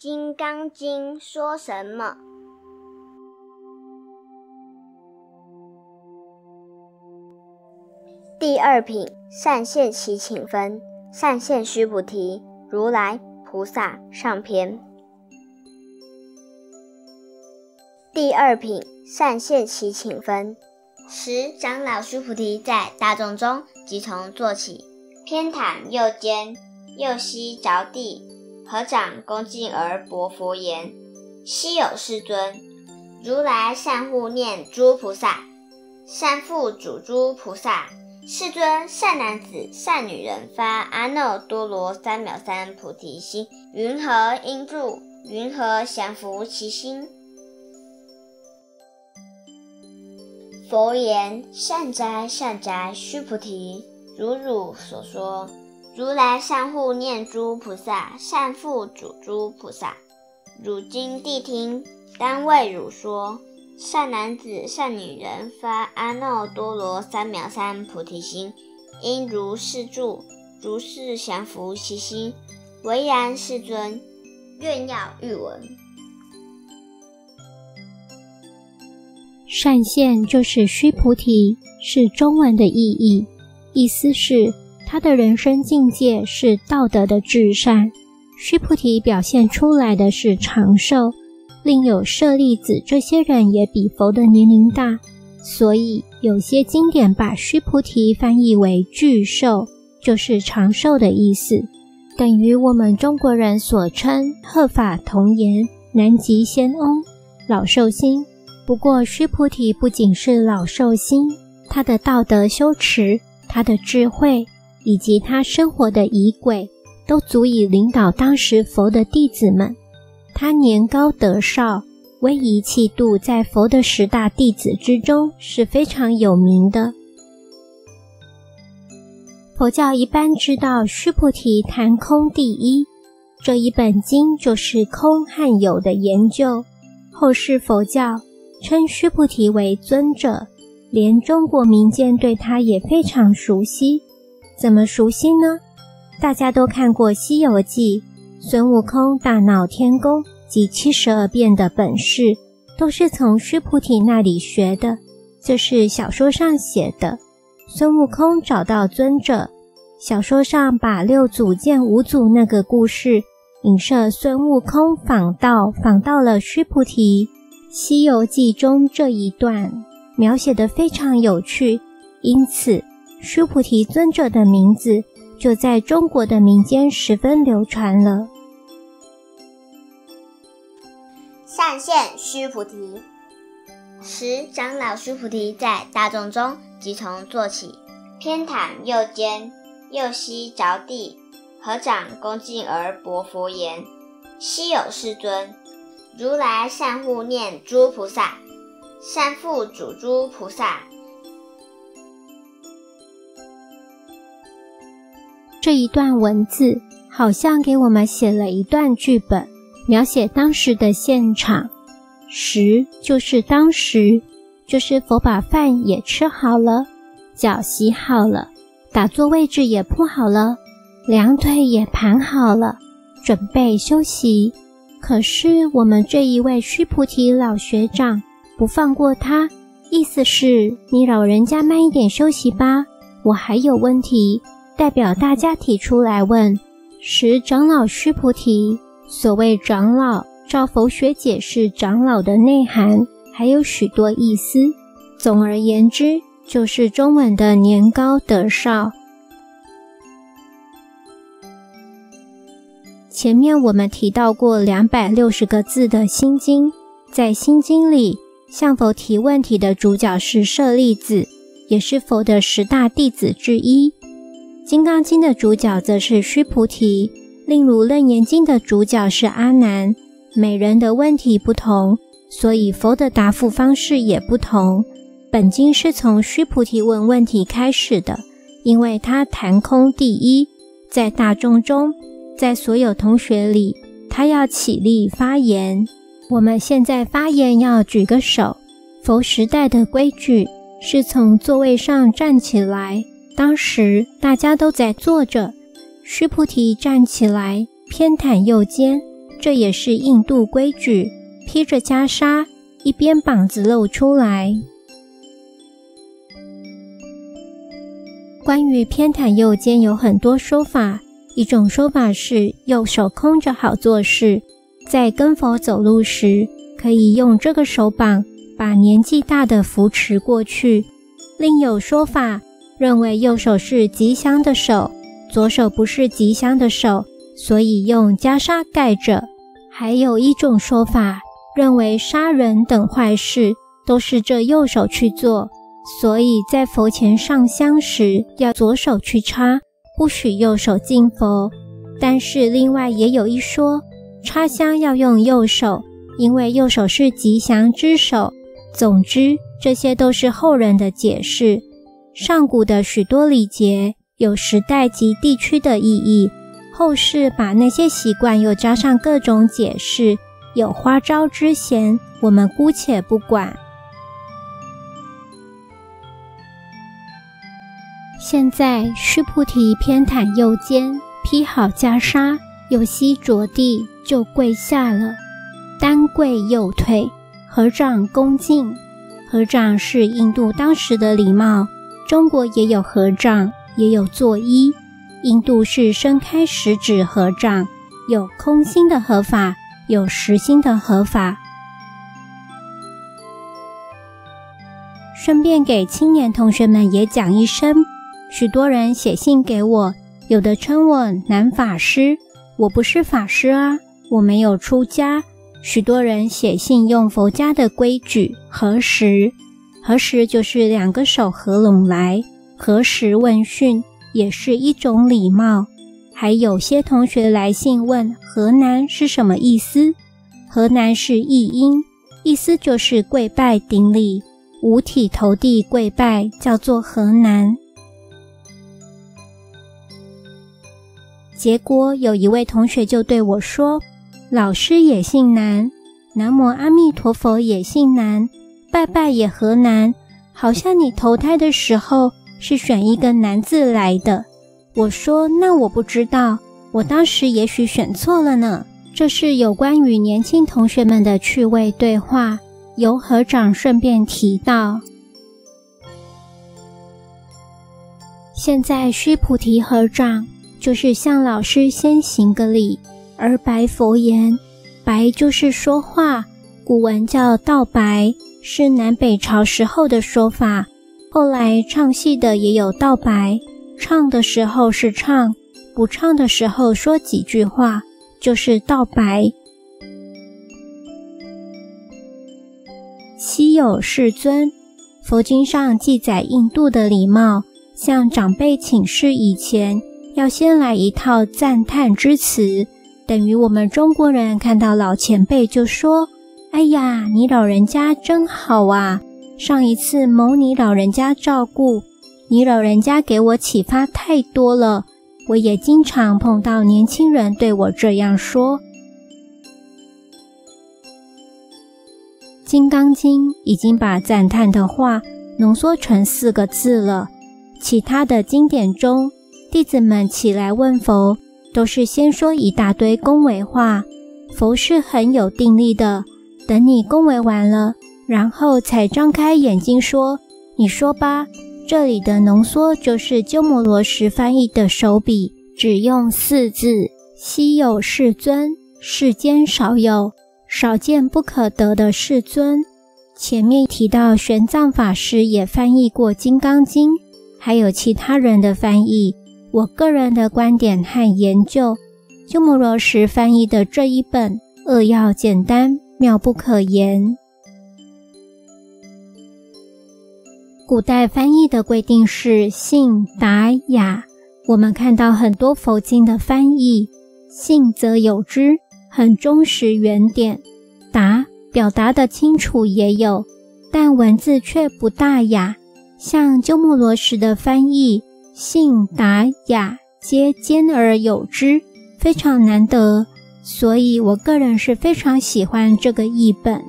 金刚经》说什么？第二品善现其请分，善现须菩提，如来菩萨上篇。第二品善现其请分，十长老须菩提在大众中即从坐起，偏袒右肩，右膝着地，合掌恭敬而薄佛言：“昔有世尊，如来善护念诸菩萨，善护主诸菩萨。”世尊，善男子、善女人发阿耨多罗三藐三菩提心，云何应住？云何降伏其心？佛言：善哉，善哉，须菩提，如汝所说，如来善护念诸菩萨，善护主诸菩萨。汝今谛听，当为汝说。善男子、善女人发阿耨多罗三藐三菩提心，应如是住，如是降伏其心。唯然，世尊，愿要欲闻。善现就是须菩提，是中文的意义，意思是他的人生境界是道德的至善。须菩提表现出来的是长寿。另有舍利子，这些人也比佛的年龄大，所以有些经典把须菩提翻译为巨寿，就是长寿的意思，等于我们中国人所称鹤发童颜、南极仙翁、老寿星。不过，须菩提不仅是老寿星，他的道德修持、他的智慧以及他生活的仪轨，都足以领导当时佛的弟子们。他年高德少，威仪气度在佛的十大弟子之中是非常有名的。佛教一般知道须菩提谈空第一，这一本经就是空和有的研究。后世佛教称须菩提为尊者，连中国民间对他也非常熟悉。怎么熟悉呢？大家都看过《西游记》。孙悟空大闹天宫及七十二变的本事，都是从须菩提那里学的。这是小说上写的。孙悟空找到尊者，小说上把六祖见五祖那个故事影射孙悟空访道，访到了须菩提。《西游记》中这一段描写的非常有趣，因此须菩提尊者的名字就在中国的民间十分流传了。善现须菩提，十长老须菩提在大众中即从坐起，偏袒右肩，右膝着地，合掌恭敬而薄佛言：“昔有世尊，如来善护念诸菩萨，善护主诸菩萨。”这一段文字好像给我们写了一段剧本。描写当时的现场，时就是当时，就是佛把饭也吃好了，脚洗好了，打坐位置也铺好了，两腿也盘好了，准备休息。可是我们这一位须菩提老学长不放过他，意思是你老人家慢一点休息吧，我还有问题，代表大家提出来问。十长老须菩提。所谓长老，照佛学解释长老的内涵，还有许多意思。总而言之，就是中文的年高德少。前面我们提到过两百六十个字的心经，在心经里向佛提问题的主角是舍利子，也是佛的十大弟子之一。金刚经的主角则是须菩提。例如《楞严经》的主角是阿难，每人的问题不同，所以佛的答复方式也不同。本经是从须菩提问问题开始的，因为他谈空第一，在大众中，在所有同学里，他要起立发言。我们现在发言要举个手。佛时代的规矩是从座位上站起来，当时大家都在坐着。须菩提站起来，偏袒右肩，这也是印度规矩，披着袈裟，一边膀子露出来。关于偏袒右肩有很多说法，一种说法是右手空着好做事，在跟佛走路时可以用这个手膀把年纪大的扶持过去。另有说法认为右手是吉祥的手，左手不是吉祥的手，所以用袈裟盖着。还有一种说法认为杀人等坏事都是这右手去做。所以在佛前上香时，要左手去插，不许右手敬佛。但是另外也有一说，插香要用右手，因为右手是吉祥之手。总之，这些都是后人的解释。上古的许多礼节有时代及地区的意义，后世把那些习惯又加上各种解释，有花招之嫌，我们姑且不管。现在，须菩提偏袒右肩，披好袈裟，右膝着地，就跪下了，单跪右腿，合掌恭敬。合掌是印度当时的礼貌，中国也有合掌，也有作揖。印度是伸开食指合掌，有空心的合法，有实心的合法。顺便给青年同学们也讲一声。许多人写信给我，有的称我男法师，我不是法师啊，我没有出家。许多人写信用佛家的规矩合十，合十就是两个手合拢来，合十问讯也是一种礼貌。还有些同学来信问河南是什么意思，河南是译音，意思就是跪拜顶礼，五体投地跪拜，叫做河南。结果有一位同学就对我说：“老师也姓南，南无阿弥陀佛也姓南，拜拜也和难，好像你投胎的时候是选一个南字来的。”我说：“那我不知道，我当时也许选错了呢。”这是有关于年轻同学们的趣味对话，由合掌顺便提到。现在须菩提合掌。就是向老师先行个礼，而白佛言：“白就是说话，古文叫道白，是南北朝时候的说法。后来唱戏的也有道白，唱的时候是唱，不唱的时候说几句话，就是道白。稀有世尊，佛经上记载印度的礼貌，向长辈请示以前。”要先来一套赞叹之词，等于我们中国人看到老前辈就说：“哎呀，你老人家真好啊！上一次蒙你老人家照顾你老人家，给我启发太多了。我也经常碰到年轻人对我这样说。”《金刚经》已经把赞叹的话浓缩成四个字了，其他的经典中。弟子们起来问佛，都是先说一大堆恭维话。佛是很有定力的，等你恭维完了，然后才张开眼睛说：“你说吧。”这里的浓缩就是鸠摩罗什翻译的手笔，只用四字：“稀有世尊，世间少有，少见不可得的世尊。”前面提到玄奘法师也翻译过《金刚经》，还有其他人的翻译。我个人的观点和研究，鸠摩罗什翻译的这一本扼要简单，妙不可言。古代翻译的规定是信达雅。我们看到很多佛经的翻译，信则有之，很忠实原点；达表达的清楚也有，但文字却不大雅。像鸠摩罗什的翻译。信达雅皆兼而有之，非常难得，所以我个人是非常喜欢这个译本。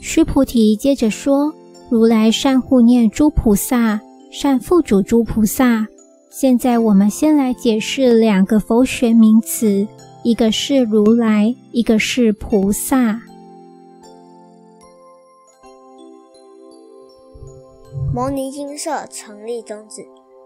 须菩提接着说：“如来善护念诸菩萨，善付嘱诸菩萨，现在我们先来解释两个佛学名词，一个是如来，一个是菩萨。摩尼精舍成立宗旨，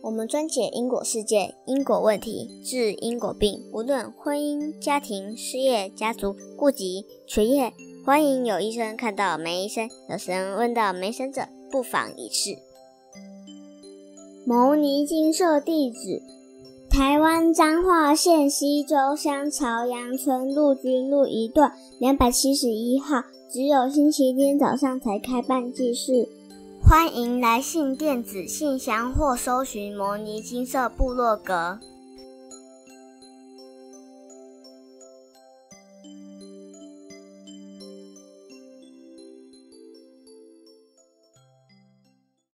我们专解因果事件、因果问题，治因果病，无论婚姻、家庭、事业、家族、户籍、学业，欢迎有医生看到没医生，有神问到没神者，不妨一试。牟尼金舍地址：台湾彰化县西周乡朝阳村陆军路一段两百七十一号，只有星期天早上才开办祭事。欢迎来信电子信箱或搜寻“摩尼金色部落格”。